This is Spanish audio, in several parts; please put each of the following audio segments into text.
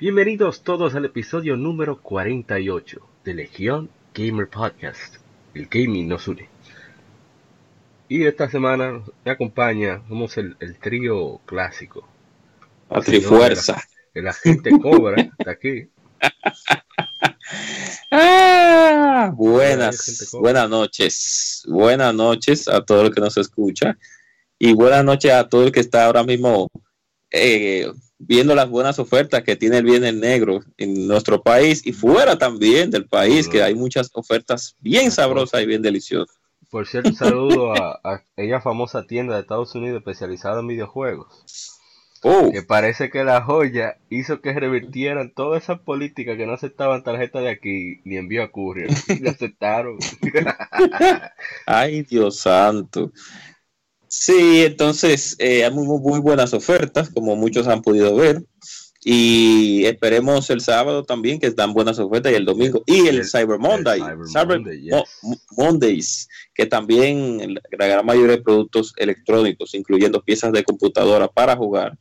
Bienvenidos todos al episodio número 48 de Legión Gamer Podcast. El gaming nos une. Y esta semana me acompaña, somos el, trío clásico. La trifuerza. El, agente Cobra de aquí. Ah, buenas, buenas noches. Buenas noches a todo el que nos escucha. Y buenas noches a todo el que está ahora mismo eh, viendo las buenas ofertas que tiene el bien negro en nuestro país y fuera también del país, que hay muchas ofertas bien sabrosas y bien deliciosas. Por cierto, saludo a, a ella famosa tienda de Estados Unidos especializada en videojuegos. Oh. Que parece que la joya hizo que revirtieran toda esa política que no aceptaban tarjeta de aquí ni envío a courier. Y aceptaron. Ay, Dios santo. Sí, entonces eh, hay muy, muy, buenas ofertas, como muchos han podido ver. Y esperemos el sábado también, que están buenas ofertas, y el domingo, y el, Cyber Monday, Cyber, Mondays, que también la gran mayoría de productos electrónicos, incluyendo piezas de computadora para jugar,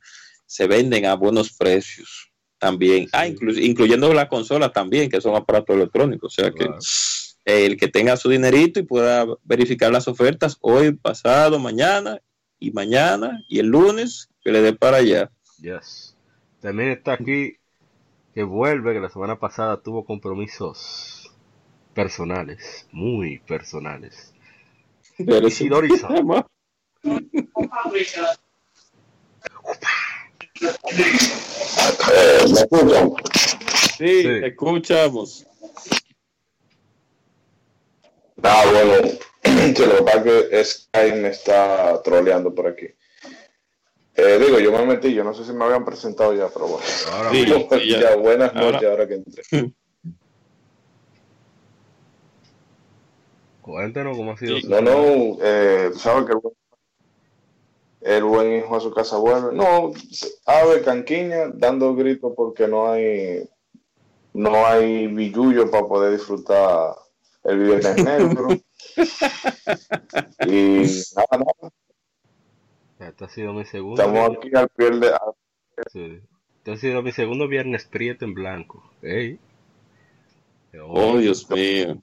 se venden a buenos precios también. Ah, incluyendo la consola también, que son aparatos electrónicos. O sea que el que tenga su dinerito y pueda verificar las ofertas hoy, pasado, mañana y mañana y el lunes que le dé para allá. Yes. También está aquí que vuelve, que la semana pasada tuvo compromisos personales, muy personales. Pero sí. Sí, sí, escuchamos. Ah, bueno, lo que pasa es que me está troleando por aquí. Eh, digo, yo me metí, yo no sé si me habían presentado ya, pero bueno. Ahora ya. buenas noches, ahora que entré. Cuéntanos cómo ha sido. No, no, eh, sabes que el buen, hijo a su casa vuelve. No, ave canquiña dando gritos porque no hay no hay billullo para poder disfrutar el Viernes Negro. y nada, nada. Este ha sido mi segundo. Estamos aquí al pie de. Sí. Este ha sido mi segundo viernes prieto en blanco. Hey. Oh, Dios mío.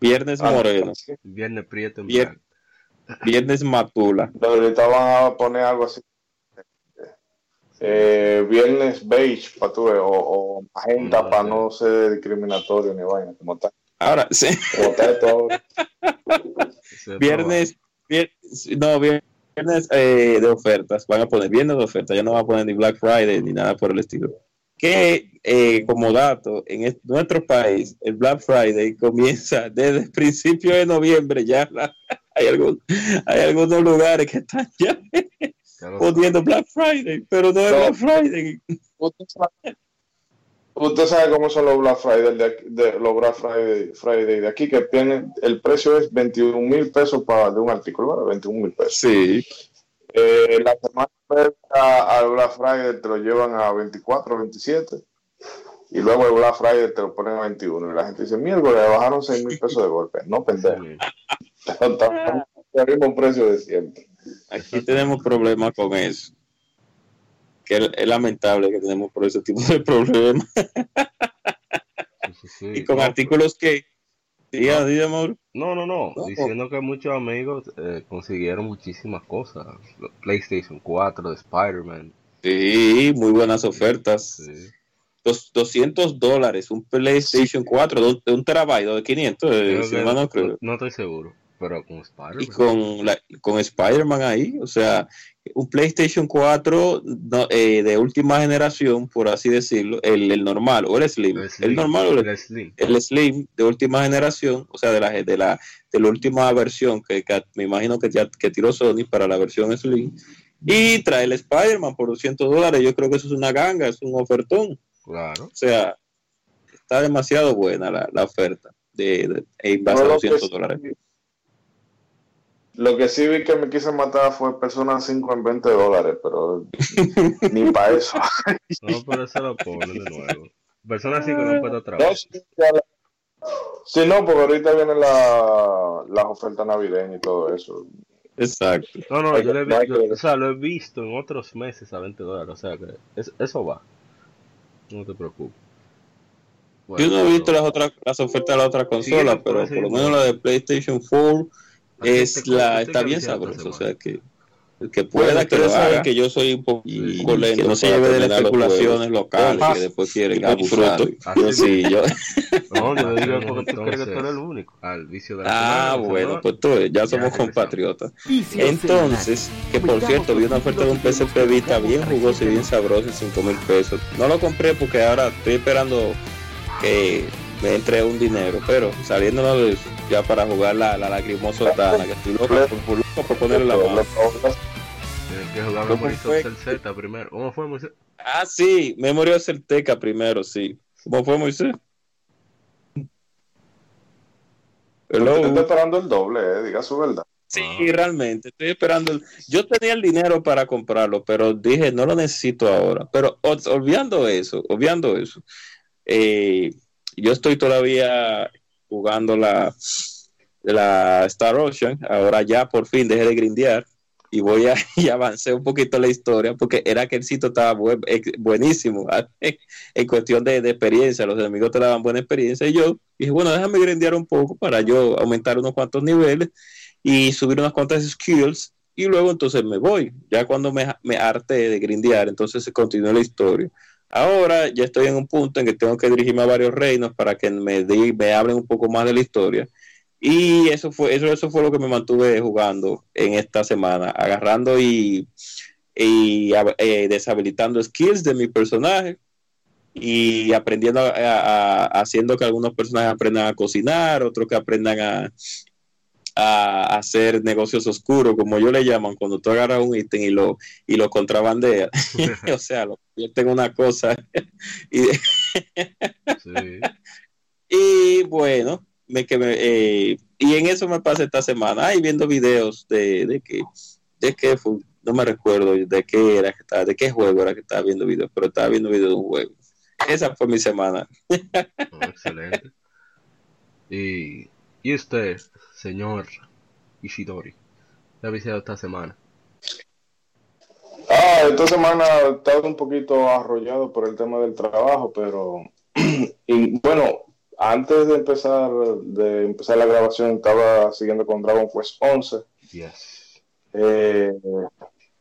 Viernes ah, moreno. Viernes prieto en blanco. Viernes matula. ahorita van a poner algo así. Eh, viernes beige para tu o, o magenta para no ser discriminatorio ni vaina como tal. Ahora, sí. viernes, no, viernes eh, de ofertas. Van a poner viernes de ofertas. Ya no van a poner ni Black Friday ni nada por el estilo. Que eh, como dato, en nuestro país, el Black Friday comienza desde el principio de noviembre. Ya hay, algún, hay algunos lugares que están ya poniendo Black Friday, pero no es Black Friday. Usted sabe cómo son los Black Friday de, los Black Friday, de aquí, que tienen, el precio es 21 mil pesos para de un artículo, ¿verdad? 21 mil pesos. Sí. Eh, la semana al Black Friday te lo llevan a 24, 27. Y luego el Black Friday te lo ponen a 21. Y la gente dice, miércoles, le bajaron 6 mil pesos de golpe. No pendejo. el mismo precio de siempre. Aquí tenemos problemas con eso es, lamentable que tenemos por ese tipo de problemas. y con artículos que... no, no, no, Diciendo que muchos amigos eh, consiguieron muchísimas cosas. PlayStation 4 de Spider-Man. Sí, muy buenas ofertas. Dos, 200 dólares, un PlayStation 4 de un, terabyte de 500. no, estoy seguro, pero con Spider-Man. Y con, con Spider-Man ahí, o sea, un PlayStation 4 eh, de última generación, por así decirlo, el, normal o el Slim. El, normal o el, Slim. El Slim de última generación, o sea, de la, de la, de la última versión que, me imagino que, ya, que tiró Sony para la versión Slim. Y trae el Spider-Man por 200 dólares. Yo creo que eso es una ganga, es un ofertón. Claro. O sea, está demasiado buena la, la oferta de, de, base a 200 dólares. Lo que sí vi que me quise matar fue Persona 5 en 20 dólares, pero ni para eso. no, pero eso lo pone de nuevo. Persona 5 no puede otra vez. Sí, no, porque ahorita vienen la, las ofertas navideñas y todo eso. Exacto. No, no, yo, lo he, yo, o sea, lo he visto en otros meses a 20 dólares. O sea, que es, eso va. No te preocupes. Bueno, yo no he visto las otras las ofertas de la otra consola, sí, pero por lo menos la de PlayStation 4 es la está bien sabrosa, o sea que el que pueda que lo haga, que yo soy un poco que no se lleve de las especulaciones locales que después quieren abusar. Yo sí, yo. No, yo digo porque tú crees que tú eres el único. Al vicio de la Ah, bueno, pues tú, ya somos compatriotas. Entonces, que por cierto, vi una oferta de un PSP Vita bien jugoso y bien sabroso en 5 mil pesos. No lo compré porque ahora estoy esperando que me entre un dinero, pero saliéndonos de eso, ya para jugar la, la lacrimosa Tana, que estoy loco por, por, loco por ponerle la mano. Tienes que jugar primero. ¿Cómo fue Moisés? Ah, sí, Memory of Celteca primero, sí. ¿Cómo fue Moisés? Hello. Estoy esperando el doble, eh, diga su verdad. Sí, ah. realmente, estoy esperando. El... Yo tenía el dinero para comprarlo, pero dije, no lo necesito ahora. Pero olvidando eso, obviando eso, eh, yo estoy todavía jugando la, Star Ocean. Ahora ya por fin dejé de grindear y voy a y avancé un poquito la historia porque era que el sitio estaba buen, buenísimo en cuestión de, experiencia. Los enemigos te daban buena experiencia y yo dije, bueno, déjame grindear un poco para yo aumentar unos cuantos niveles y subir unas cuantas skills y luego entonces me voy. Ya cuando me, me arte de grindear, entonces se continúa la historia. Ahora ya estoy en un punto en que tengo que dirigirme a varios reinos para que me, me hablen un poco más de la historia. Y eso fue, eso, eso fue lo que me mantuve jugando en esta semana, agarrando y, y eh, deshabilitando skills de mi personaje y aprendiendo a, haciendo que algunos personajes aprendan a cocinar, otros que aprendan a, a hacer negocios oscuros, como yo le llaman, cuando tú agarras un ítem y lo, y lo contrabandeas, o sea, lo convierte en una cosa. y, sí. y, bueno, me, que me, eh, y en eso me pasé esta semana, ahí viendo videos de, de que, de que fue, no me recuerdo de qué era que estaba, de qué juego era que estaba viendo videos, pero estaba viendo videos de un juego. Esa fue mi semana. oh, excelente. Y, y usted, señor Ishidori? ¿Qué ha visitado esta semana? Ah, esta semana he estado un poquito arrollado por el tema del trabajo, pero y bueno, antes de empezar de empezar la grabación estaba siguiendo con Dragon Quest 11. Yes. Eh,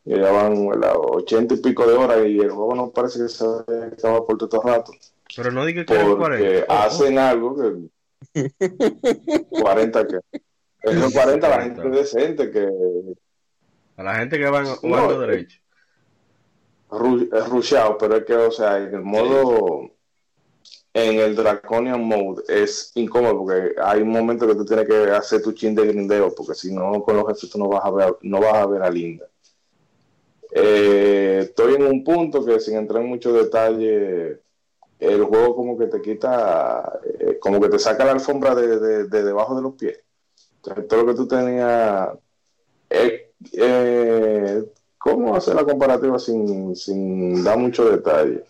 llevaban las ochenta y pico de horas y el juego no parece que se estaba por todo el rato. Pero no diga que porque hacen algo que 40 que esos 40 a la gente decente que. A la gente que va jugando no, derecho. Es rusheado, pero es que, o sea, en el modo. En el Draconian Mode es incómodo porque hay un momento que tú tienes que hacer tu chin de grindeo porque si no con los jefes tú no vas a ver, no vas a ver a Linda. Eh, estoy en un punto que sin entrar en mucho detalle el juego como que te quita, eh, como que te saca la alfombra de, de, de debajo de los pies todo lo que tú tenías. Eh, eh, ¿Cómo hacer la comparativa sin, sin dar mucho detalle?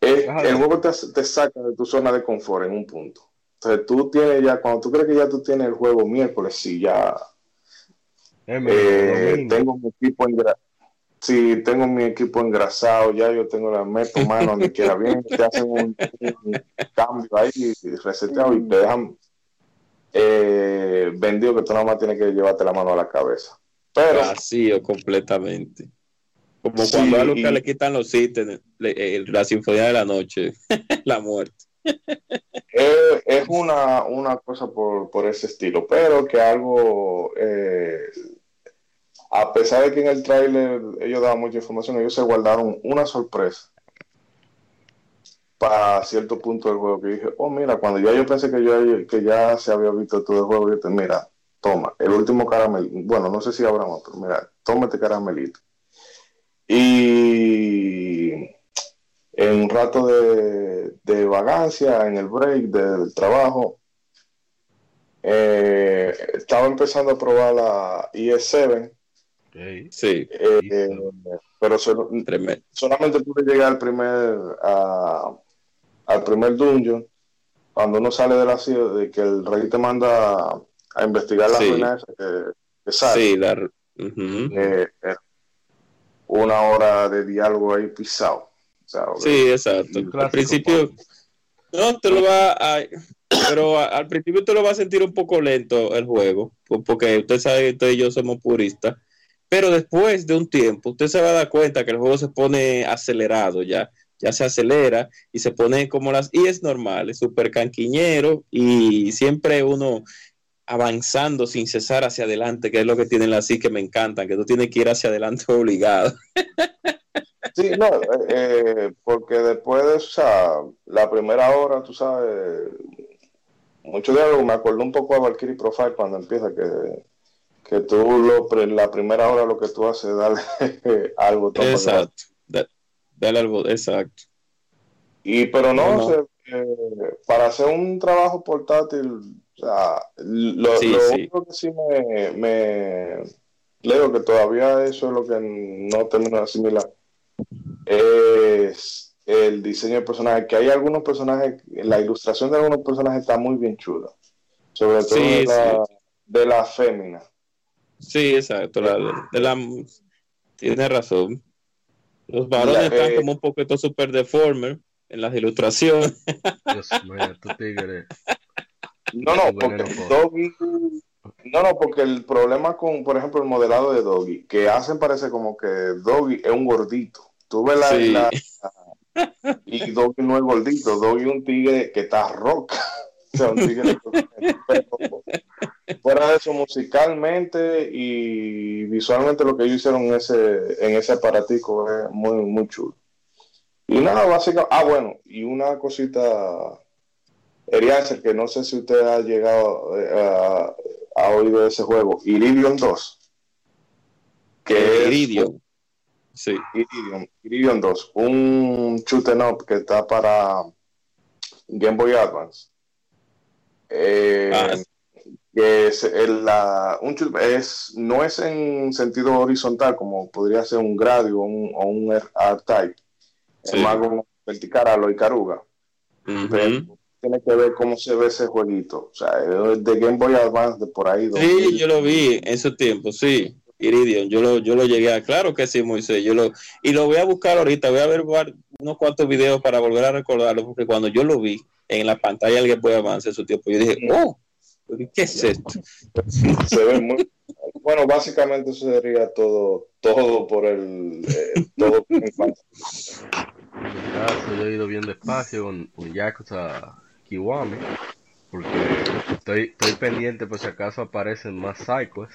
Es, el juego te, te, saca de tu zona de confort en un punto. Entonces tú tienes ya, cuando tú crees que ya tú tienes el juego miércoles, si ya eh, tengo mi equipo engrasado, si tengo mi equipo engrasado, ya yo tengo la meto mano donde quiera bien, te hacen un, un cambio ahí, reseteado y te dejan eh, vendido que tú nada más tienes que llevarte la mano a la cabeza. Pero, Vacío completamente. Como sí, cuando a Lucas le quitan los ítems, eh, la sinfonía de la noche, la muerte. Eh, es una, una cosa por, por, ese estilo, pero que algo, eh, a pesar de que en el tráiler ellos daban mucha información, ellos se guardaron una sorpresa para cierto punto del juego que dije, oh mira, cuando ya yo pensé que, yo, que ya se había visto todo el juego, yo dije, mira, toma, el último caramelito, bueno, no sé si habrá más, pero mira, toma este caramelito. Y en un rato de, de vagancia, en el break del trabajo, eh, estaba empezando a probar la ES7. Sí. Eh, pero solamente pude llegar al primer, al primer dungeon. Cuando uno sale de la ciudad, de que el rey te manda a investigar la sí. que, sale. Sí, eh, una hora de diálogo ahí pisado. sí, exacto. Al principio, no te lo va a, pero al principio te lo va a sentir un poco lento el juego, porque usted sabe que usted y yo somos puristas, pero después de un tiempo usted se va a dar cuenta que el juego se pone acelerado ya, ya se acelera y se pone como las, y es normal, es súper canquiñero y siempre uno avanzando sin cesar hacia adelante, que es lo que tienen las sí que me encantan, que tú tienes que ir hacia adelante obligado. Sí, no, eh, porque después de, o sea, la primera hora, tú sabes, mucho diálogo, me acuerdo un poco a Valkyrie Profile cuando empieza que, que tú lo, la primera hora lo que tú haces es darle algo. Exacto, dale algo, exacto. Y pero no, eh, para hacer un trabajo portátil, o sea, lo, único que sí me, me leo que todavía eso es lo que no termino de asimilar es el diseño de personajes, que hay algunos personajes, la ilustración de algunos personajes está muy bien chula. Sobre todo de, la, de, la, fémina. Sí, exacto. de la, tiene razón. Los varones están eh, como un poquito super deformer en las ilustraciones. No, no, porque Doggy, no, no, porque el problema con, por ejemplo, el modelado de Doggy, que hacen parece como que Doggy es un gordito. Tuve la, y Doggy no es gordito, Doggy es un tigre que está roca. O sea, un tigre fuera de eso, musicalmente y visualmente lo que ellos hicieron en ese, en ese aparatico es muy, muy chulo. Y nada, básicamente, ah, bueno, y una cosita, Eriácer, que no sé si usted ha llegado eh, a, a oír de ese juego, Iridium 2. Que Iridium. Sí, Iridium, 2, un shoot up que está para Game Boy Advance. Eh, ah. es la, un es, no es en sentido horizontal como podría ser un Gradio o un, R-Type, es más como vertical a lo Icaruga. tiene que ver cómo se ve ese jueguito. O sea, de Game Boy Advance de por ahí. Sí, yo lo vi en ese tiempo, sí. Iridium, yo lo, yo lo llegué a, claro que sí, Moisés, yo lo, y lo voy a buscar ahorita, voy a ver unos cuantos videos para volver a recordarlo, porque cuando yo lo vi en la pantalla del Game Boy Advance en su tiempo, yo dije, oh, ¿qué es esto? Se ve muy, bueno, básicamente eso sería todo, todo por el, eh, todo En mi caso, yo he ido bien despacio con, con Yakuza Kiwami, porque estoy, estoy pendiente por si acaso aparecen más psychos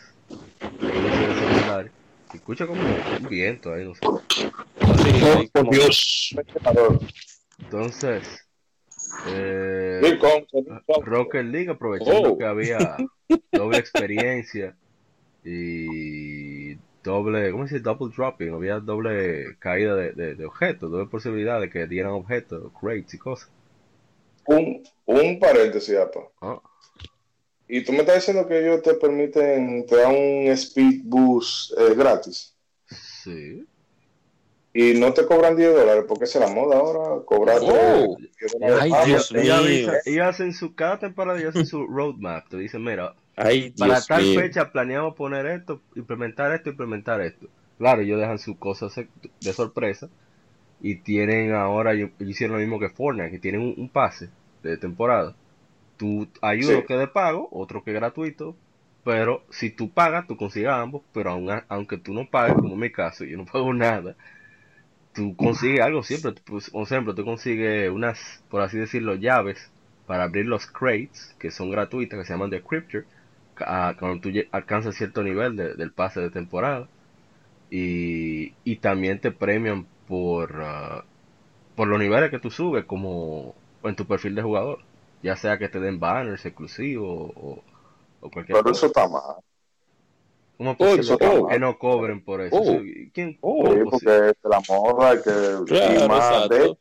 escucha como un viento ahí, no sé. Dios. Entonces, eh, Rocket League aprovechando oh. que había doble experiencia y doble, ¿cómo se dice? Double dropping, había doble caída de, de, objetos, doble posibilidad de que dieran objetos, crates y cosas. Un, un paréntesis, apa. Ah. Y tú me estás diciendo que ellos te permiten, te dan un speed boost eh, gratis. Sí. Y no te cobran 10 dólares, porque es la moda ahora, cobrar. Oh. Ay, Dios mío. Ellos hacen su, cada temporada y hacen su roadmap. Te dicen, mira, para tal fecha planeamos poner esto, implementar esto, implementar esto. Claro, ellos dejan sus cosas de sorpresa. Y tienen ahora, ellos hicieron lo mismo que Fortnite, que tienen un pase de temporada hay uno que de pago, otro que es gratuito, pero si tú pagas, tú consigues ambos, pero aun, aunque tú no pagues, como en mi caso, yo no pago nada, tú consigues algo siempre. Pues, por ejemplo, tú consigues unas, por así decirlo, llaves para abrir los crates, que son gratuitas, que se llaman Decryptor, cuando tú alcanzas cierto nivel del pase de temporada. Y, y también te premian por, ah, por los niveles que tú subes, como en tu perfil de jugador ya sea que te den banners exclusivos o, o cualquier Pero eso está mal. ¿Cómo oh, que no cobren por eso? Oh. ¿Quién? Oh, porque es la moda que y más de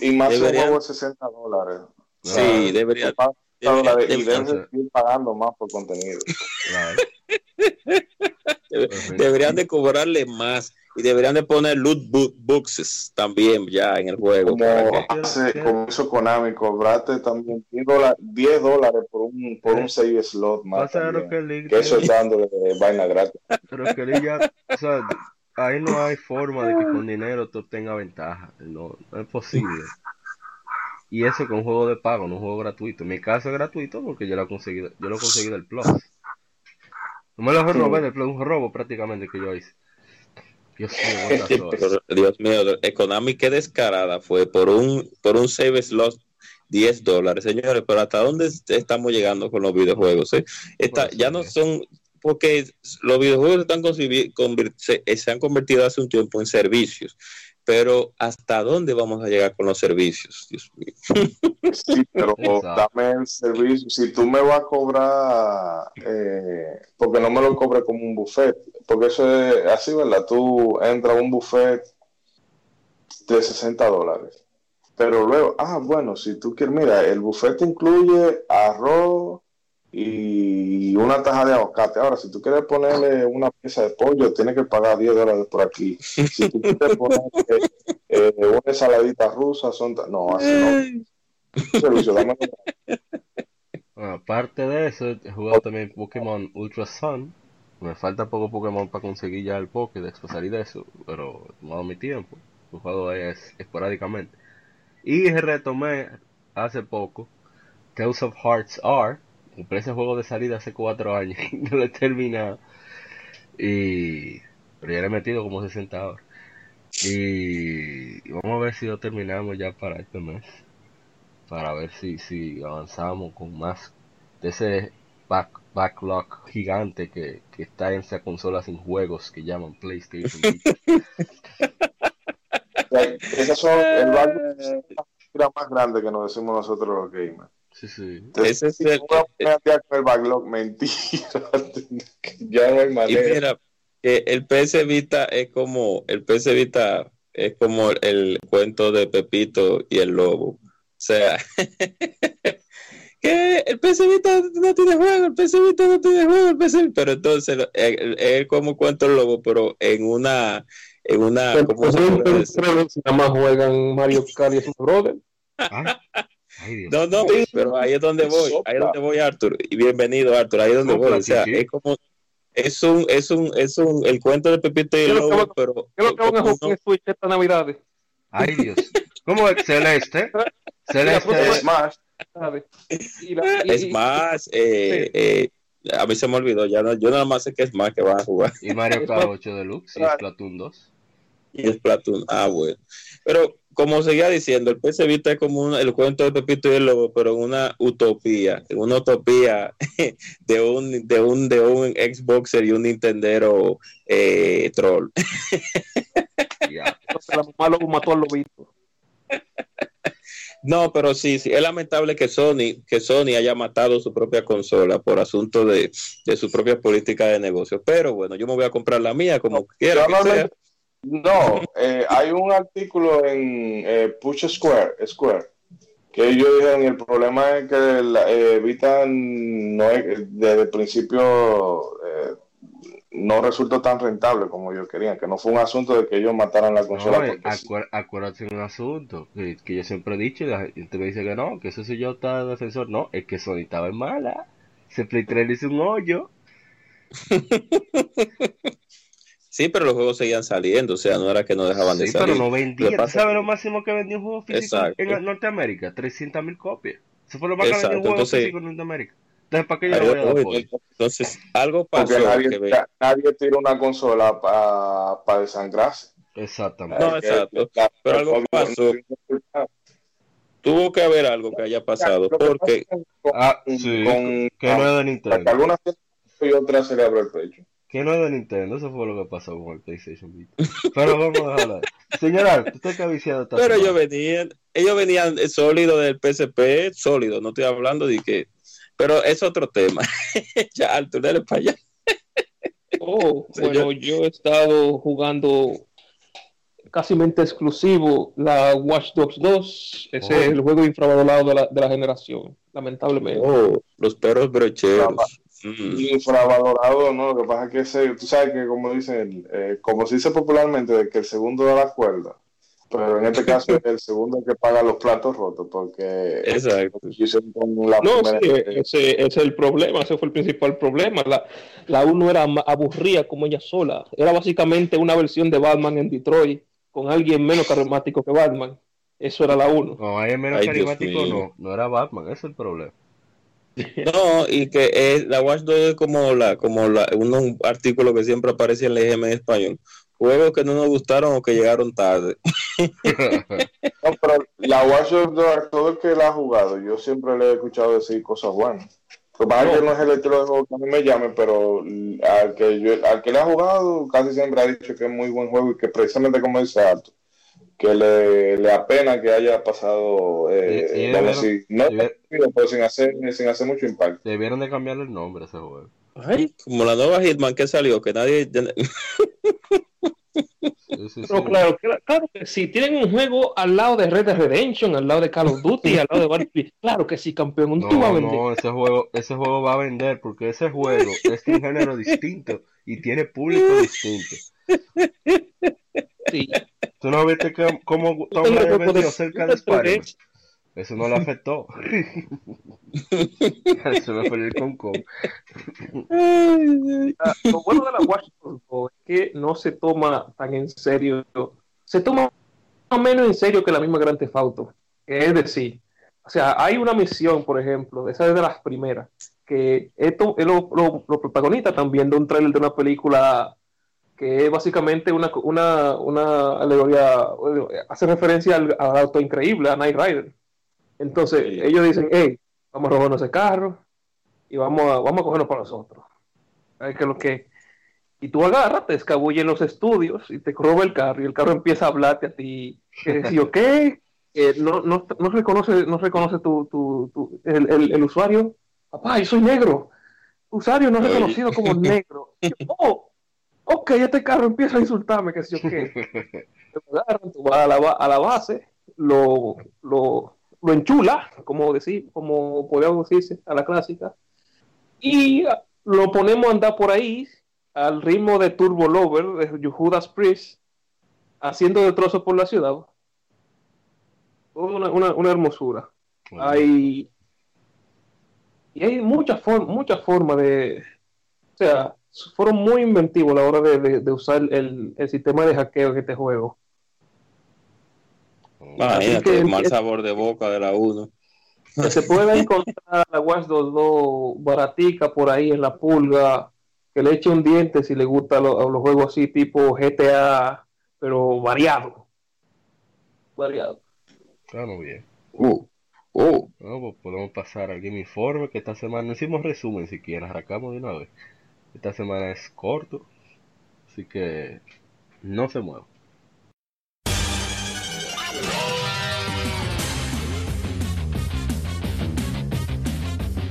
y más deberían, de 60 dólares. Sí, debería, debería, y deben seguir pagando más por contenido. Claro. deberían de cobrarle más y deberían de poner loot boxes también ya en el juego. Como hace, con eso Konami, cobrate también 10 dólares, por un, por un save slot más. que, que, eso es dándole vaina gratis. Pero que ya, o sea, ahí no hay forma de que con dinero tú tengas ventaja. No, no es posible. Y eso con un juego de pago, no un juego gratuito. En mi caso es gratuito porque yo lo he conseguido, yo lo he conseguido del Plus. No me lo del Plus, un robo prácticamente que yo hice. Dios mío, Dios mío, Economy qué descarada fue por un por un save slot 10 dólares, señores, pero hasta dónde estamos llegando con los videojuegos, ¿eh? ya no son porque los videojuegos están se, se han convertido hace un tiempo en servicios pero ¿hasta dónde vamos a llegar con los servicios? Dios mío. Sí, pero dame el servicio. Si tú me vas a cobrar, eh, porque no me lo cobres como un buffet, porque eso es así, ¿verdad? Tú entras a un buffet de 60 dólares, pero luego, ah, bueno, si tú quieres, mira, el buffet incluye arroz, y una taja de aguacate. Ahora, si tú quieres ponerle una pieza de pollo, tienes que pagar 10 dólares por aquí. Si tú quieres ponerle eh, una ensaladita rusa, son... No, así no. aparte de eso, he jugado también Pokémon Ultra Sun. Me falta poco Pokémon para conseguir ya el Pokédex, para salir de eso, pero he tomado mi tiempo. He jugado es esporádicamente. Y retomé hace poco Tales of Hearts R, compré ese juego de salida hace cuatro años y no lo he terminado. Y, pero ya le he metido como 60 horas. Y, vamos a ver si lo terminamos ya para este mes. Para ver si, si avanzamos con más de ese backlog gigante que, que está en esa consola sin juegos que llaman PlayStation. Esas son el backlog más grande que nos decimos nosotros los gamers. Sí, sí. Ese es el, el, backlog, mentira. ya no hay manera. Y mira, que el PS Vita es como, el PS Vita es como el cuento de Pepito y el lobo. O sea, que el PS Vita no tiene juego, el PS Vita no tiene juego, el PS pero entonces es como cuento el lobo, pero en una, en una, ¿cómo se Nada más juegan Mario Kart y su brother. ¿Ah? No, no, pero ahí es donde voy, ahí es donde voy, Arthur. Y bienvenido, Arthur, ahí es donde voy. O sea, es como, es un, es un, es un, el cuento de Pepito y el lobo, pero. ¿Qué es lo que van a jugar en Switch esta Navidad? Ay, Dios. ¿Cómo es? Celeste. Celeste. Smash. Es más, eh, eh, a mí se me olvidó, ya no, yo nada más sé que es más que van a jugar. Y Mario Kart 8 Deluxe y Splatoon 2. Y Splatoon, ah, bueno. Pero como seguía diciendo, el PC Vita es como el cuento de Pepito y el Lobo, pero en una utopía, en una utopía de un, de un, de un Xboxer y un Nintendero eh, troll. Ya, la mamá lo mató al lobito. No, pero sí, sí, es lamentable que Sony, que Sony haya matado su propia consola por asunto de, de su propia política de negocio. Pero bueno, yo me voy a comprar la mía como quiera. Que sea. No, eh, hay un artículo en eh, Push Square, Square, que ellos dijeron el problema es que eh, Vita no desde el principio no resultó tan rentable como ellos querían, que no fue un asunto de que ellos mataran la consola. acuérdate de un asunto que, yo siempre he dicho y la gente me dice que no, que eso si yo estaba defensor, no, es que Sony estaba en mala, se Play 3 hizo un hoyo. Sí, pero los juegos seguían saliendo, o sea, no era que no dejaban de salir. pero no vendía. ¿Tú sabes lo máximo que vendió un juego físico en Norteamérica? 300 mil copias. Eso fue lo más que vendió un juego físico en Norteamérica. Entonces, ¿para qué yo lo voy a dar Entonces, algo pasó. Porque nadie, nadie tira una consola para pa desangrarse. Exactamente. No, exacto. Pero algo pasó. Tuvo que haber algo que haya pasado. Porque. Ah, sí. Con, que no es de Nintendo. Algunas y otras se le abre el pecho que no es de Nintendo, eso fue lo que pasó con el PlayStation Vita. Pero vamos a hablar. Señora, usted que ha viciado Pero ellos venían, ellos venían sólido del PSP, sólido, no estoy hablando de que. Pero es otro tema. ya, alto, dale para allá. Oh, bueno, yo he estado jugando casi exclusivo la Watch Dogs 2. Ese es el juego infravalorado de la, de la generación, lamentablemente. Oh, los perros brocheros. Mm. Infravalorado, ¿no? Lo que pasa es que ese, tú sabes que como dicen, eh, como se dice popularmente, de que el segundo da la cuerda. Pero en este caso es el segundo que paga los platos rotos, porque Exacto. no, sí, ese, es el problema, ese fue el principal problema. La, la uno era aburrida como ella sola. Era básicamente una versión de Batman en Detroit con alguien menos carismático que Batman. Eso era la uno. No, alguien menos carismático no, no era Batman, ese es el problema. No, y que es, la Watch 2 es como la, como la, un artículo que siempre aparece en la IGM en español. Juegos que no nos gustaron o que llegaron tarde. no, pero la Watch 2, todo el que la ha jugado, yo siempre le he escuchado decir cosas buenas. Lo que no. no es el estilo de juego que a mí me llame, pero al que, yo, al que le ha jugado casi siempre ha dicho que es muy buen juego y que precisamente como dice Alto, que le, le apena que haya pasado, eh, no, pero sin hacer, sin hacer mucho impacto. Debieron de cambiarle el nombre a ese juego. Ay, como la nueva Hitman que salió, que nadie... Pero claro, claro que sí, tienen un juego al lado de Red Dead Redemption, al lado de Call of Duty, al lado de Battlefield. Claro que sí, campeón, no, va a vender. No, ese juego, ese juego va a vender porque ese juego es un género distinto y tiene público distinto. Sí. ¿Tú no viste que, cómo Tom Brady vendió cerca de Spider-Man? Eso no le afectó. Se me fue el concón. Ah, lo bueno de la Washington es que no se toma tan en serio. Se toma menos en serio que la misma Gran Theft Auto. Es decir, o sea, hay una misión, por ejemplo, esa es de las primeras, que esto lo, lo, lo protagonista también de un trailer de una película que es básicamente una, una, una alegoría, hace referencia al, al, auto increíble, a Night Rider. Entonces ellos dicen, hey, vamos a robarnos ese carro y vamos a, vamos a cogernos para nosotros. Que lo que... Y tú agarras, te escabulles en los estudios y te roba el carro y el carro empieza a hablarte a ti. Que si, ok, no, no, no, reconoce, no reconoce tu, tu, tu el, el, el, usuario. Papá, yo soy negro. Usuario no reconocido como negro. oh, ok, este carro empieza a insultarme, que si yo qué. Te agarran, tú vas a la, a la base, lo, lo, lo enchula, como decir, como podríamos decirse, a la clásica, y lo ponemos a andar por ahí al ritmo de Turbo Lover de Judas Priest, haciendo de trozo por la ciudad. Una, una, una hermosura. Hay y hay muchas formas muchas formas de o sea fueron muy inventivos a la hora de, de, de usar el, el, sistema de hackeo en este juego Imagínate el mal sabor de boca de la 1. Se puede encontrar la Watch 2 baratica por ahí en la pulga, que le eche un diente si le gusta lo, los juegos así tipo GTA, pero variado. Variado. Claro, bien. Uh, uh. No, pues podemos pasar al Game Informe, que esta semana no hicimos resumen siquiera, arrancamos de una vez. Esta semana es corto, así que no se mueva.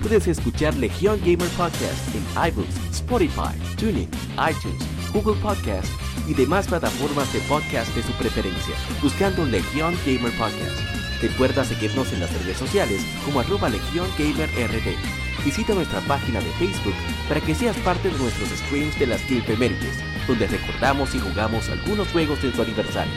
Puedes escuchar Legion Gamer Podcast en iBooks, Spotify, TuneIn, iTunes, Google Podcast y demás plataformas de podcast de su preferencia, buscando Legion Gamer Podcast. Recuerda seguirnos en las redes sociales como arroba Legion Gamer RD. Visita nuestra página de Facebook para que seas parte de nuestros streams de las Game donde recordamos y jugamos algunos juegos en su aniversario.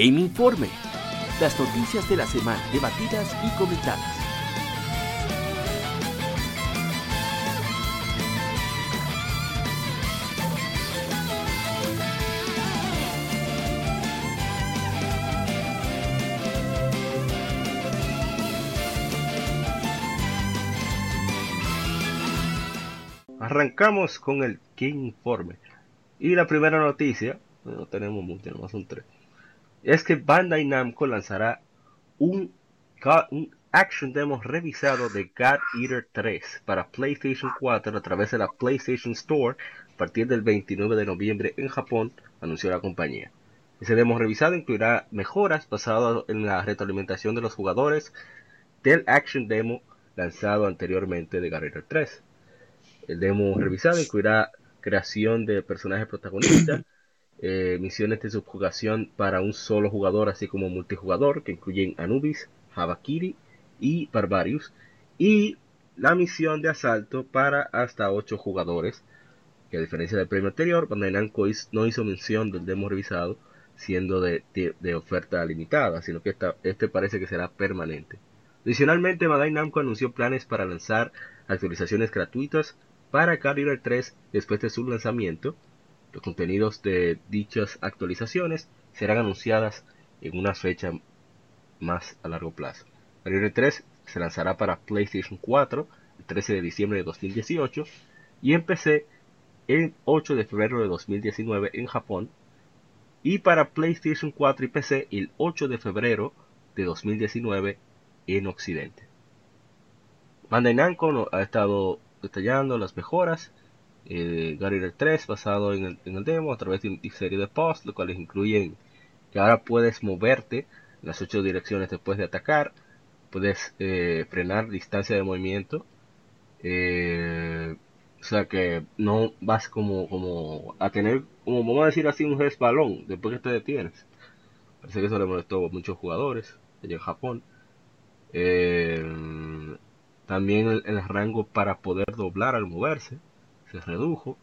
Game Informe. Las noticias de la semana debatidas y comentadas. Arrancamos con el Game Informe. Y la primera noticia, no tenemos mucho, nomás son tres es que Bandai Namco lanzará un, un action demo revisado de God Eater 3 para PlayStation 4 a través de la PlayStation Store a partir del 29 de noviembre en Japón, anunció la compañía. Ese demo revisado incluirá mejoras basadas en la retroalimentación de los jugadores del action demo lanzado anteriormente de God Eater 3. El demo revisado incluirá creación de personajes protagonistas, eh, misiones de subjugación para un solo jugador, así como multijugador, que incluyen Anubis, Habakiri y Barbarius, y la misión de asalto para hasta 8 jugadores, que a diferencia del premio anterior, Bandai Namco no hizo mención del demo revisado, siendo de, oferta limitada, sino que este parece que será permanente. Adicionalmente, Bandai Namco anunció planes para lanzar actualizaciones gratuitas para Carrier 3 después de su lanzamiento. Los contenidos de dichas actualizaciones serán anunciadas en una fecha más a largo plazo. Carrier 3 se lanzará para PlayStation 4 el 13 de diciembre de 2018 y en PC el 8 de febrero de 2019 en Japón y para PlayStation 4 y PC el 8 de febrero de 2019 en Occidente. Bandai Namco ha estado detallando las mejoras eh, Gary 3 basado en el, demo a través de una serie de posts, lo cuales incluyen que ahora puedes moverte en las ocho direcciones después de atacar, puedes eh, frenar distancia de movimiento, eh, o sea que no vas como, como a tener, como vamos a decir así, un resbalón después que te detienes. Parece que eso le molestó a muchos jugadores allá en Japón. Eh, también el, rango para poder doblar al moverse se redujo,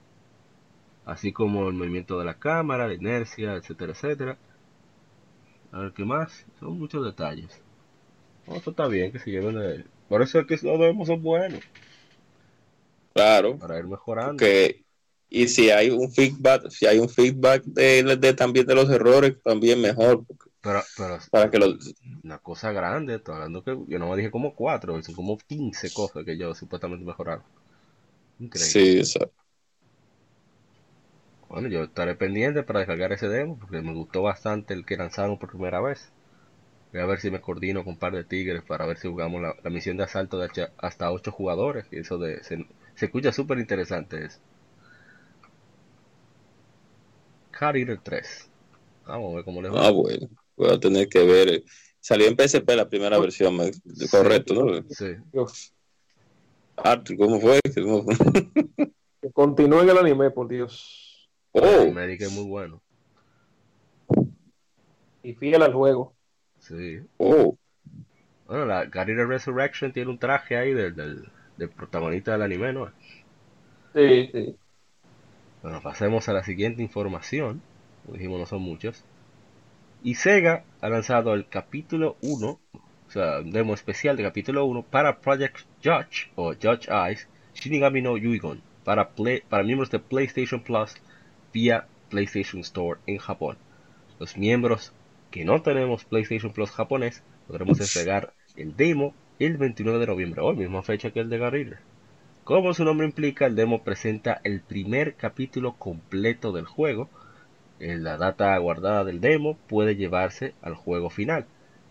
así como el movimiento de la cámara, la inercia, etcétera, etcétera. A ver qué más, son muchos detalles. eso está bien que se lleven de Por eso es que los demos son buenos. Claro. Para ir mejorando. y si hay un feedback, si hay un feedback de, también de los errores, también mejor. Pero, pero para que una cosa grande, estoy hablando que yo no me dije como cuatro, son como 15 cosas que yo supuestamente mejoraron. Increíble. Sí, exacto. Bueno, yo estaré pendiente para descargar ese demo porque me gustó bastante el que lanzaron por primera vez. Voy a ver si me coordino con un par de tigres para ver si jugamos la, misión de asalto de hasta 8 jugadores. Eso de, se, escucha súper interesante eso. Car 3. Vamos a ver cómo le va. Ah, bueno. Voy a tener que ver. Salió en PSP la primera versión, correcto, ¿no? Sí. Arthur, ¿cómo fue? que continúe en el anime, por Dios. Oh. El anime es muy bueno. Y fiel al juego. Sí. Oh. Bueno, la Guardian Resurrection tiene un traje ahí del, del, protagonista del anime, ¿no? Sí, sí. Bueno, pasemos a la siguiente información. Como dijimos, no son muchas. Y Sega ha lanzado el capítulo 1, o sea, un demo especial de capítulo 1 para Project Judge o Judge Eyes Shinigami no Yuigon para, para miembros de PlayStation Plus vía PlayStation Store en Japón. Los miembros que no tenemos PlayStation Plus japonés podremos descargar el demo el 29 de noviembre, hoy misma fecha que el de Guerrilla. Como su nombre implica, el demo presenta el primer capítulo completo del juego, la data guardada del demo puede llevarse al juego final.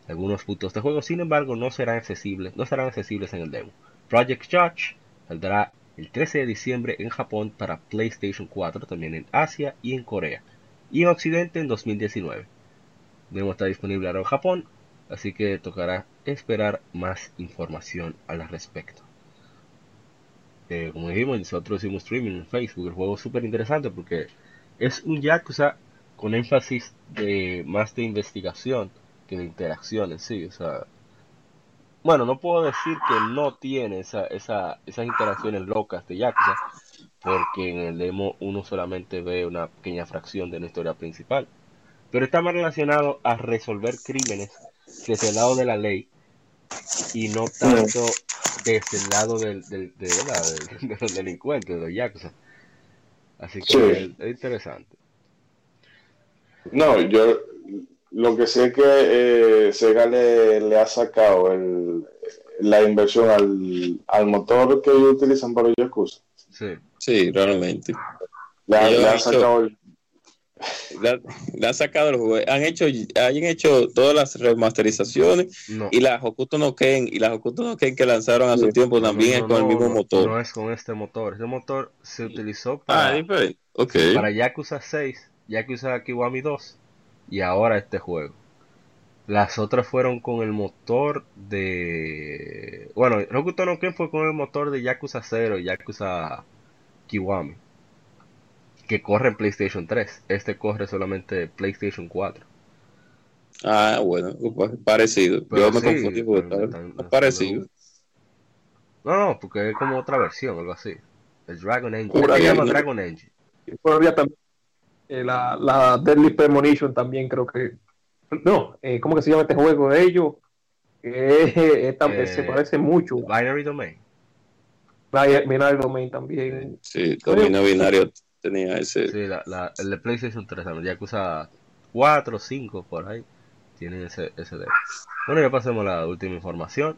Algunos puntos de juego, sin embargo, no serán accesibles, no serán accesibles en el demo. Project Judge saldrá el 13 de diciembre en Japón para PlayStation 4, también en Asia y en Corea, y en Occidente en 2019. El demo está disponible ahora en Japón, así que tocará esperar más información al respecto. Eh, como dijimos, nosotros hicimos streaming en Facebook, el juego es súper interesante porque es un Yakuza con énfasis de más de investigación que de interacción en sí. O sea, bueno, no puedo decir que no tiene esa, esa, esas interacciones locas de Yakuza, porque en el demo uno solamente ve una pequeña fracción de la historia principal. Pero está más relacionado a resolver crímenes desde el lado de la ley y no tanto desde el lado del, del, de, de, los delincuentes, de los Yakuza. Así que es, interesante. No, yo lo que sé es que eh, Sega le, ha sacado el, la inversión al, al motor que ellos utilizan para los Yakuza. Sí, sí realmente. Le, han sacado le, han sacado el juego. Han hecho, han hecho todas las remasterizaciones y las Hokuto no Ken y las Hokuto no Ken que lanzaron a su tiempo también es con el mismo motor. No es con este motor. Este motor se utilizó para, ah, okay. para Yakuza 6, Yakuza Kiwami 2 y ahora este juego. Las otras fueron con el motor de. Bueno, Hokuto no Ken fue con el motor de Yakuza 0 y Yakuza Kiwami que corre en PlayStation 3. Este corre solamente PlayStation 4. Ah, bueno, parecido. Yo me confundí porque parecido. No, no, porque es como otra versión, algo así. El Dragon Engine. Se llama Dragon Engine. Eh, la, la Deadly Premonition también creo que. No, eh, ¿cómo que se llama este juego de ellos? Eh, se parece mucho. Binary Domain. Binary Domain también. Sí, dominio binario tenía ese. Sí, la, el de PlayStation 3, la Yakuza 4, 5, por ahí, tienen ese, ese de. Bueno, ya pasemos a la última información.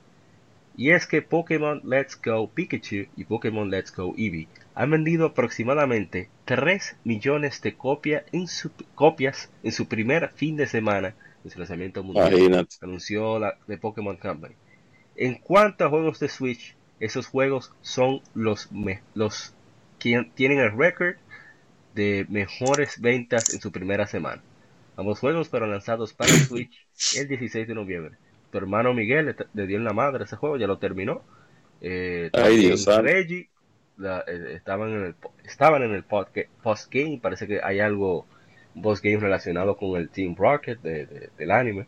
Y es que Pokémon Let's Go Pikachu y Pokémon Let's Go Eevee han vendido aproximadamente 3 millones de copia en su, copias en su primer fin de semana de su lanzamiento mundial. Anunció la de Pokémon Company. En cuanto a juegos de Switch, esos juegos son los, los que tienen el récord de mejores ventas en su primera semana. Ambos juegos fueron lanzados para Switch el 16 de noviembre. Tu hermano Miguel le, dio en la madre ese juego, ya lo terminó. Eh, Reggie eh, estaban en el, estaban en el post game. Parece que hay algo, post game relacionado con el Team Rocket del anime.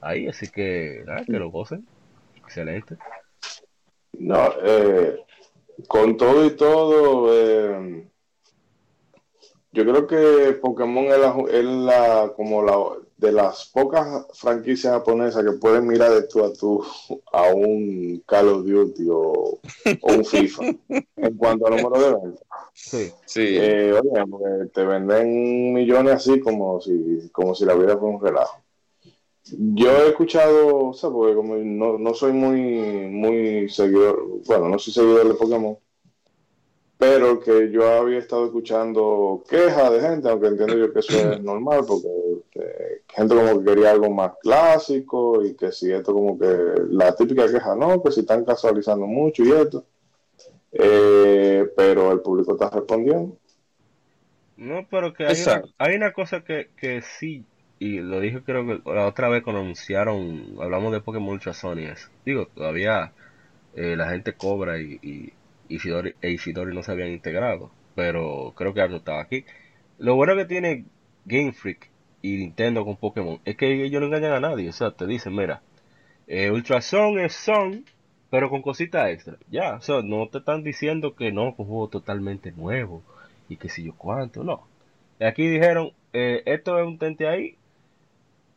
Ahí, así que nada, que lo gocen. Excelente. No, eh, con todo y todo, eh, yo creo que Pokémon es la, como la de las pocas franquicias japonesas que pueden mirar de tú a tú a un Call of Duty o, un FIFA en cuanto al número de ventas. Sí, sí. Eh, oye, porque te venden millones así como si, como si la vida fuera un relajo. Yo he escuchado, o sea, porque como no, no soy muy, muy seguidor, bueno, no soy seguidor de Pokémon, pero que yo había estado escuchando quejas de gente, aunque entiendo yo que eso es normal, porque eh, gente como que quería algo más clásico y que si esto como que la típica queja, no, que si están casualizando mucho y esto, eh, pero el público está respondiendo. No, pero que hay, una, hay una, cosa que, que sí, y lo dije creo que la otra vez cuando anunciaron, hablamos de Pokémon Ultra Sony, digo, todavía eh, la gente cobra y Ishidori e no se habían integrado. Pero creo que algo estaba aquí. Lo bueno que tiene Game Freak y Nintendo con Pokémon es que ellos no engañan a nadie. O sea, te dicen, mira, eh, Ultra Son es Son, pero con cositas extra. Ya, o sea, no te están diciendo que no, que un juego totalmente nuevo y que si yo cuánto, no. Aquí dijeron, eh, esto es un tente ahí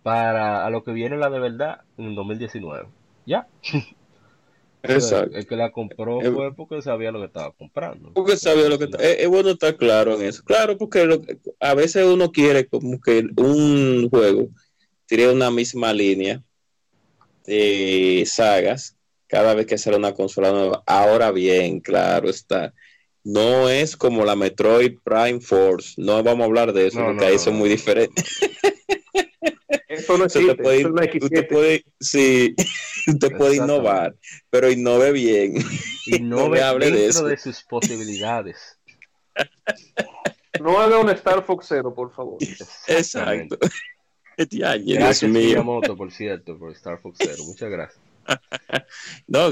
para a lo que viene la de verdad en el 2019. Ya. El que la compró fue porque sabía lo que estaba comprando. Porque sabía lo que es, bueno estar claro en eso. Claro, porque a veces uno quiere como que un juego tiene una misma línea de sagas cada vez que sale una consola nueva. Ahora bien, claro está. No es como la Metroid Prime Force. No vamos a hablar de eso, porque ahí son muy diferentes. Eso no existe, puede, eso no usted puede, sí, usted puede innovar, pero innove bien. Innove no dentro de, eso. de sus posibilidades. No haga un Star Fox Zero, por favor. Exacto. gracias, Miyamoto, por cierto, por Star Fox Zero. Muchas gracias. no,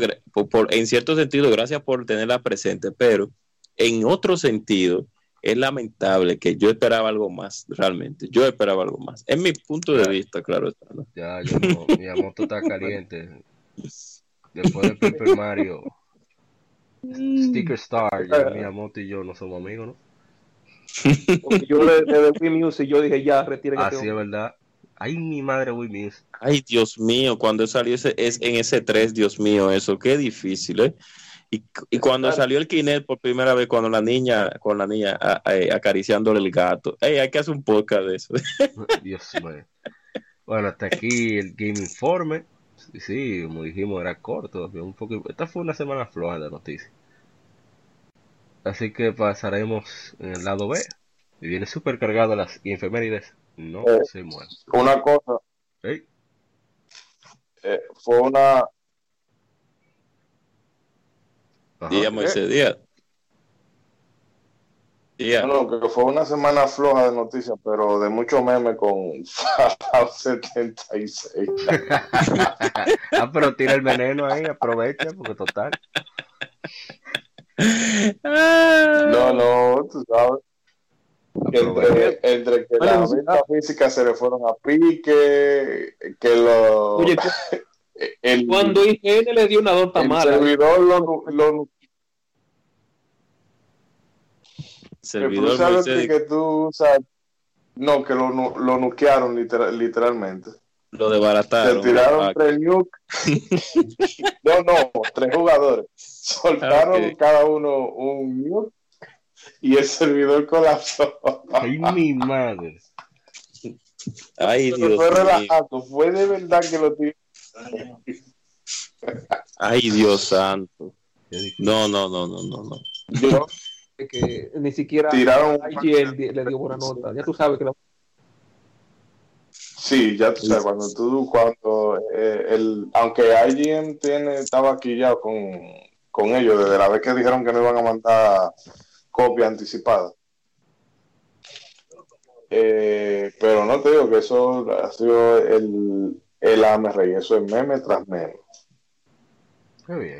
por, en cierto sentido, gracias por tenerla presente, pero en otro sentido, es lamentable que yo esperaba algo más, realmente. Yo esperaba algo más. Es mi punto de vista, claro está. Ya, yo no, Miyamoto está caliente. Después de Paper Mario, Sticker Star, ya Miyamoto y yo no somos amigos, ¿no? Porque yo le, le Wii Music yo dije ya, retire Así es verdad. Ay, mi madre Wii Music. Ay, Dios mío, cuando salió ese, es en ese 3, Dios mío, eso, qué difícil, ¿eh? Y, cuando salió el Kinect por primera vez, cuando la niña, con la niña acariciándole el gato, hay que hacer un podcast de eso. Dios mío. Bueno, hasta aquí el Game Informe. Sí, como dijimos, era corto. Un poco... Esta fue una semana floja de noticias. Así que pasaremos en el lado B. Y viene súper cargado las infemérides. No eh, se muere. Una cosa. Eh, fue una. Dígame ese día. No, que fue una semana floja de noticias, pero de mucho meme con Fallout 76. ah, pero tira el veneno ahí, aprovecha, porque total. No, no, tú sabes. Entre, entre, que las ventas físicas se le fueron a pique, que lo. Oye, el, cuando IGN le dio una nota mala. El servidor lo, lo, servidor que tú sabes, no, que lo, lo nuquearon literal, literalmente. Lo desbarataron. Se tiraron tres nukes. no, no, tres jugadores. Soltaron cada uno un nuke y el servidor colapsó. Ay, mi madre. Ay, Dios fue relajado, fue de verdad que lo tiró. Ay, Dios santo. No, no, no, no, no, no. Yo, que ni siquiera Tiraron le dio buena nota. Ya tú sabes que la... Sí, ya tú sabes, cuando tú, cuando eh, el, aunque IGN tiene, estaba aquí ya con, con ellos, desde la vez que dijeron que no iban a mandar copia anticipada. Eh, pero no te digo que eso ha sido el, el AMR, eso es meme tras meme.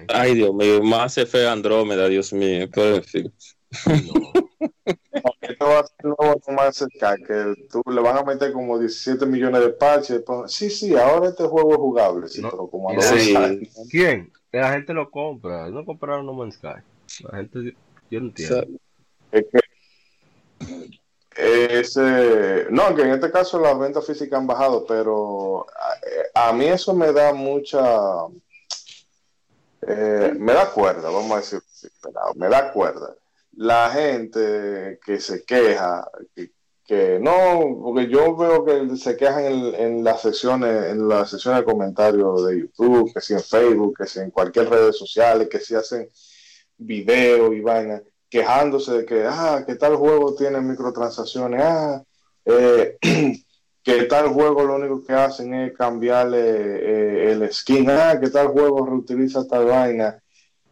Ay, Dios mío, más fe Andrómeda, Dios mío, pero en fin. Esto va a ser nuevo más que tú le van a meter como 17 millones de parches. Pues, sí, sí, ahora este juego es jugable. Sí, pero como a ¿Quién? La gente lo compra. No compraron No Man's Sky. La gente, yo no entiendo. es que ese, no, que en este caso las ventas físicas han bajado, pero a, a mí eso me da mucha, eh, me da cuerda, vamos a decir, me da cuerda la gente que se queja, que, no, porque yo veo que se quejan en, las secciones, en las secciones de comentarios de YouTube, que si en Facebook, que si en cualquier red social, que si hacen videos y vaina, quejándose de que, ah, que tal juego tiene microtransacciones, ah, eh, que tal juego lo único que hacen es cambiarle eh, el skin, ah, que tal juego reutiliza tal vaina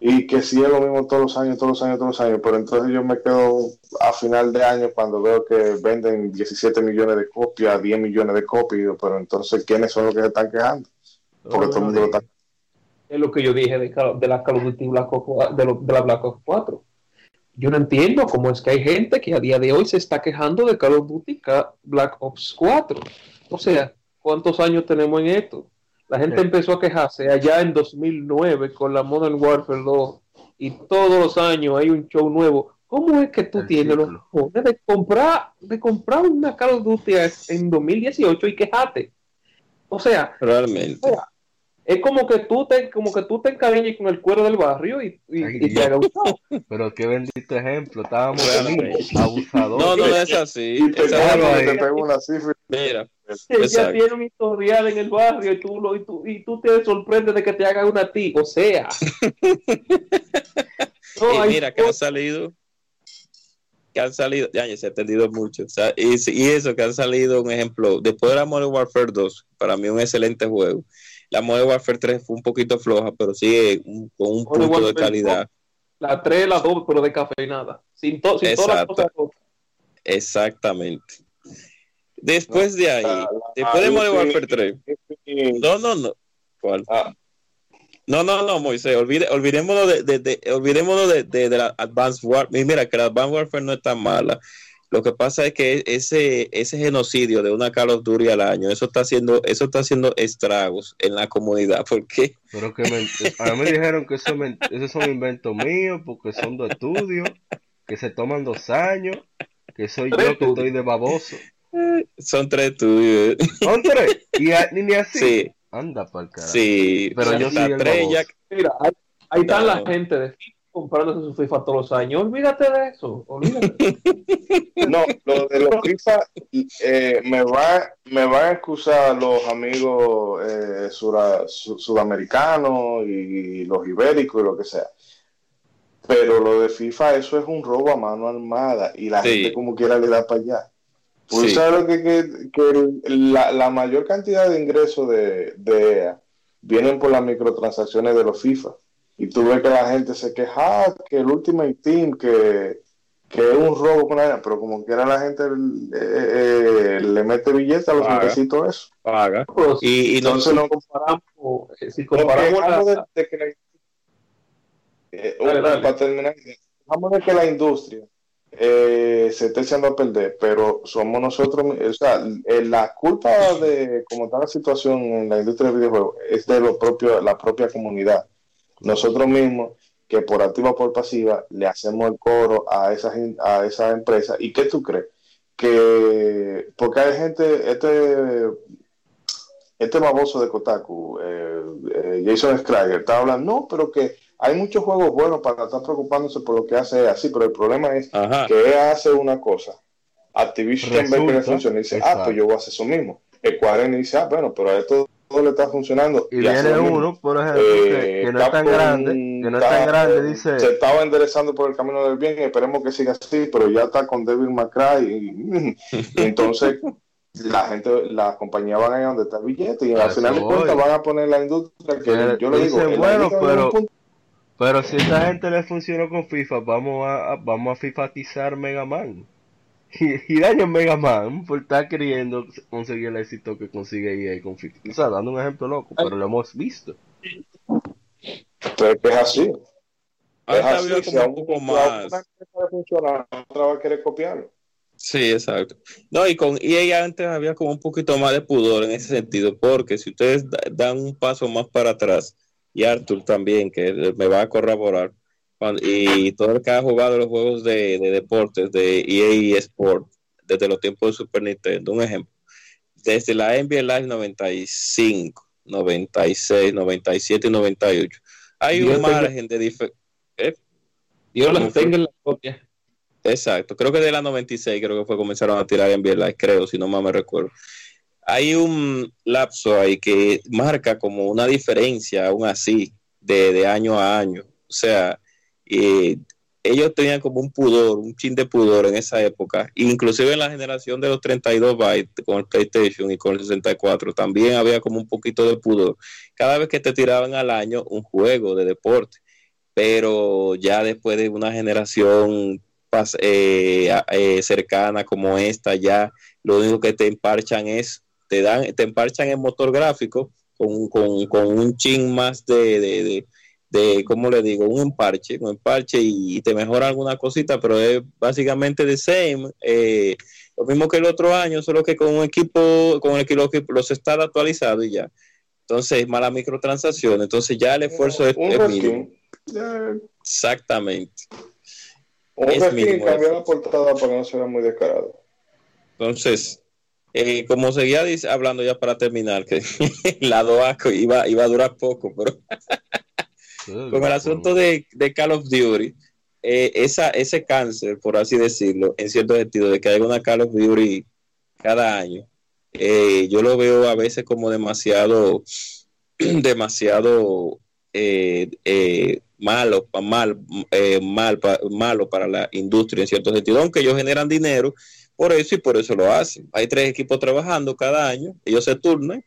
y que si es lo mismo todos los años, todos los años, todos los años, pero entonces yo me quedo a final de año cuando veo que venden 17 millones de copias, 10 millones de copias, pero entonces ¿quiénes son los que se están quejando? Porque todo el mundo lo está... Es lo que yo dije de, de la Call of Duty Black Ops, de, de la Black Ops 4. Yo no entiendo cómo es que hay gente que a día de hoy se está quejando de Call of Duty Black Ops 4. O sea, ¿cuántos años tenemos en esto? La gente empezó a quejarse allá en 2009 con la Modern Warfare 2 y todos los años hay un show nuevo. ¿Cómo es que tú tienes los de comprar, de comprar una Call of Duty en 2018 y quejate? O sea, realmente. es como que tú te, como que tú te encariñes con el cuero del barrio y, te haga Pero qué bendito ejemplo, estábamos abusadores. No, no es así. te, te, una cifra. Mira, ella tiene un historial en el barrio y tú, lo, y, tú, y tú te sorprendes de que te haga una a ti. O sea. y mira, que han salido. Que han salido, ya, se ha entendido mucho. O sea, y, y, eso, que han salido un ejemplo. Después de la Modern Warfare 2, para mí un excelente juego. La Modern Warfare 3 fue un poquito floja, pero sí con un punto de calidad. La 3, la 2, pero de café y nada. Sin, to, sin todas las cosas. Exactamente. Después de ahí, ah, después de Modern Warfare 3. No, no, no. ¿Cuál? Ah. No, no, no, Moisés, olvide, olvidémonos de, de, de olvidémonos de, de, de, la Advanced Warfare. Mira, que la Advanced Warfare no es tan mala. Lo que pasa es que ese, ese genocidio de una Call of Duty al año, eso está haciendo, eso está haciendo estragos en la comunidad. ¿Por qué? Pero que me, a mí me dijeron que eso, me, esos son inventos míos, porque son dos estudios, que se toman dos años, que soy yo que estoy de baboso. Son tres tuyos. Son tres. Y ni así. Sí. Anda para el carajo. Sí, pero yo soy tres ya... Mira, ahí, está la gente de comprándose su FIFA todos los años. Olvídate de eso. Olvídate. no, lo de los FIFA eh, me, va, me van a excusar los amigos eh, sudamericanos y los ibéricos y lo que sea. Pero lo de FIFA, eso es un robo a mano armada y la gente como quiera le da para allá. Pues sabes lo que, que, la, mayor cantidad de ingresos de, de EA vienen por las microtransacciones de los FIFA. Y tú ves que la gente se queja ah, que el Ultimate Team, que, que es un robo con la pero como quiera la gente eh, eh, le mete billetes a los requisitos eso. Paga. Pues, y, entonces no comparamos, eh, si comparamos de, que la, para terminar, de que la industria se esté echando a perder, pero somos nosotros, o sea, la culpa de cómo está la situación en la industria del videojuego es de lo propio, la propia comunidad. Nosotros mismos que por activa o por pasiva le hacemos el coro a esas a esa empresa. ¿Y qué tú crees? Que porque hay gente, este este baboso de Kotaku, eh, eh, Jason Schreier, está hablando, no, pero que hay muchos juegos buenos para estar preocupándose por lo que hace así, pero el problema es que él hace una cosa, Activision ve que le funciona y dice, ah, pues yo voy a hacer eso mismo. El cuadreno dice, ah, bueno, pero a esto le está funcionando. Y, viene uno, por ejemplo, que, no es tan grande, que no es tan grande, dice. Se estaba enderezando por el camino del bien, y esperemos que siga así, pero ya está con Devil McCray. Y, entonces, la gente, las compañías van a ir donde está el billete, y al final de cuentas van a poner la industria que yo le digo. bueno, pero. Pero si esta gente le funcionó con FIFA, vamos a, vamos a fifatizar Mega Man. Y, daño Mega Man por estar queriendo conseguir el éxito que consigue EA con FIFA. O sea, dando un ejemplo loco, pero lo hemos visto. Pero es así. Es así. Si un poco más. Funciona, otra va a querer copiarlo. Sí, exacto. No, y con EA antes había como un poquito más de pudor en ese sentido, porque si ustedes dan un paso más para atrás, y Arthur también, que me va a corroborar, y todo el que ha jugado los juegos de, deportes de EA Sport desde los tiempos de Super Nintendo, un ejemplo, desde la NBA Live 95, 96, 97 y 98, hay un margen de diferencia. ¿eh? Yo las tengo en la copia. Exacto, creo que de la 96 creo que fue comenzaron a tirar NBA Live, creo, si no más me recuerdo. Hay un lapso ahí que marca como una diferencia, aún así, de, de año a año. O sea, eh, ellos tenían como un pudor, un chin de pudor en esa época, inclusive en la generación de los 32 bytes con el PlayStation y con el 64, también había como un poquito de pudor. Cada vez que te tiraban al año un juego de deporte, pero ya después de una generación eh, eh, cercana como esta, ya lo único que te emparchan es, te dan, te emparchan el motor gráfico con, con, un chin más de de, ¿cómo le digo? Un emparche, un emparche y, te mejora alguna cosita, pero es básicamente the same. Eh, lo mismo que el otro año, solo que con un equipo, con el equipo los está actualizado y ya. Entonces, mala microtransacción. Entonces, ya el esfuerzo es, mínimo. Exactamente. Un es mínimo. cambió la portada para no ser muy descarado. Entonces, eh, como seguía hablando ya para terminar, que la DOACO iba, iba a durar poco, pero con el asunto de, Call of Duty, eh, esa, ese cáncer, por así decirlo, en cierto sentido, de que hay una Call of Duty cada año, eh, yo lo veo a veces como demasiado, demasiado eh, malo, mal, mal, malo para la industria en cierto sentido, aunque ellos generan dinero por eso y por eso lo hacen. Hay tres equipos trabajando cada año, ellos se turnan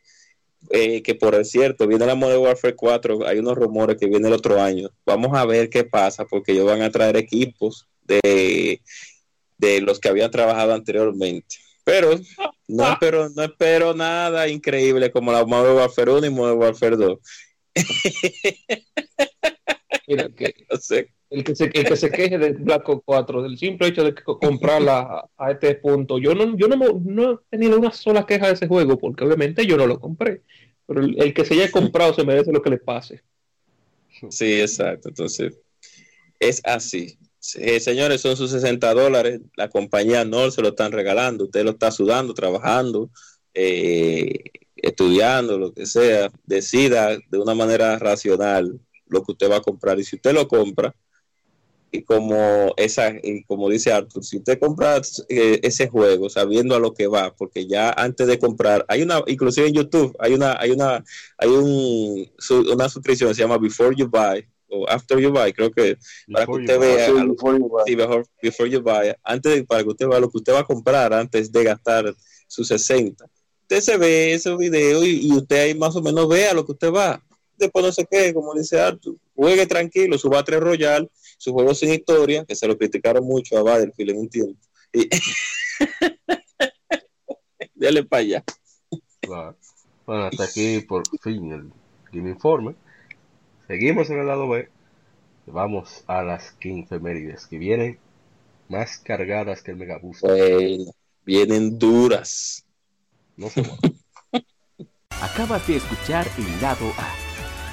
eh, que por cierto, viene la Modern Warfare 4, hay unos rumores que viene el otro año. Vamos a ver qué pasa, porque ellos van a traer equipos de, de los que habían trabajado anteriormente. Pero no espero, no espero nada increíble como la Modern Warfare 1 y Modern Warfare 2. Mira, que, el, que se, el que se queje de Black Ops 4, del simple hecho de comprarla a, este punto, yo no, yo no, no he tenido una sola queja de ese juego, porque obviamente yo no lo compré. Pero el, que se haya comprado se merece lo que le pase. Sí, exacto. Entonces, es así. señores, son sus 60 dólares. La compañía no se lo están regalando. Usted lo está sudando, trabajando, eh, estudiando, lo que sea. Decida de una manera racional lo que usted va a comprar. Y si usted lo compra, y como esa, y como dice Arthur, si usted compra eh, ese juego sabiendo a lo que va, porque ya antes de comprar, hay una, inclusive en YouTube, hay una, hay una, hay un, una suscripción que se llama Before You Buy, o after you buy, creo que para que usted vea, sí, mejor before you buy, antes de, para que usted vea lo que usted va a comprar antes de gastar sus 60. Usted se ve ese video y, usted ahí más o menos vea lo que usted va. Después no sé qué, como dice Arthur, juegue tranquilo, suba a 3 Royal, su juego sin historia, que se lo criticaron mucho a Battlefield en un tiempo. Y... Dale para allá. Bueno, hasta aquí por fin el Game Informe. Seguimos en el lado B. Vamos a las 15 mérides que vienen más cargadas que el Megaboost. vienen duras. No se Acabas de escuchar el lado A.